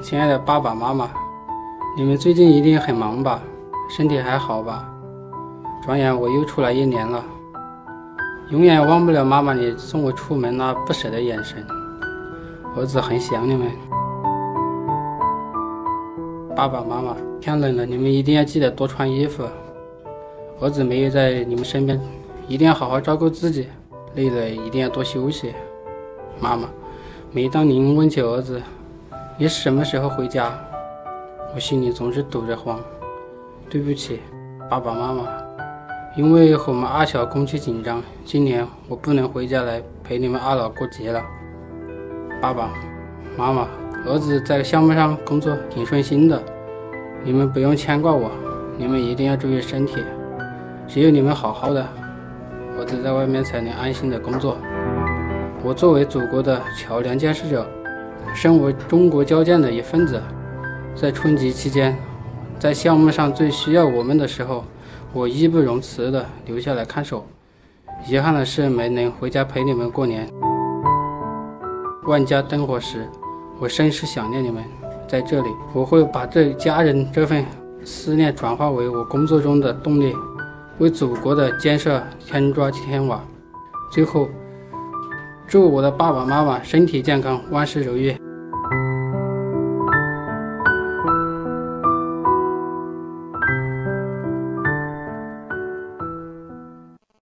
亲爱的爸爸妈妈，你们最近一定很忙吧？身体还好吧？转眼我又出来一年了，永远忘不了妈妈你送我出门那不舍的眼神。儿子很想你们，爸爸妈妈，天冷了，你们一定要记得多穿衣服。儿子没有在你们身边，一定要好好照顾自己，累了一定要多休息。妈妈，每当您问起儿子，你什么时候回家？我心里总是堵着慌。对不起，爸爸妈妈，因为我们二小工期紧张，今年我不能回家来陪你们二老过节了。爸爸妈妈，儿子在项目上工作挺顺心的，你们不用牵挂我，你们一定要注意身体。只有你们好好的，儿子在外面才能安心的工作。我作为祖国的桥梁建设者。身为中国交建的一份子，在春节期间，在项目上最需要我们的时候，我义不容辞地留下来看守。遗憾的是，没能回家陪你们过年。万家灯火时，我甚是想念你们。在这里，我会把对家人这份思念转化为我工作中的动力，为祖国的建设添砖添瓦。最后。祝我的爸爸妈妈身体健康，万事如意。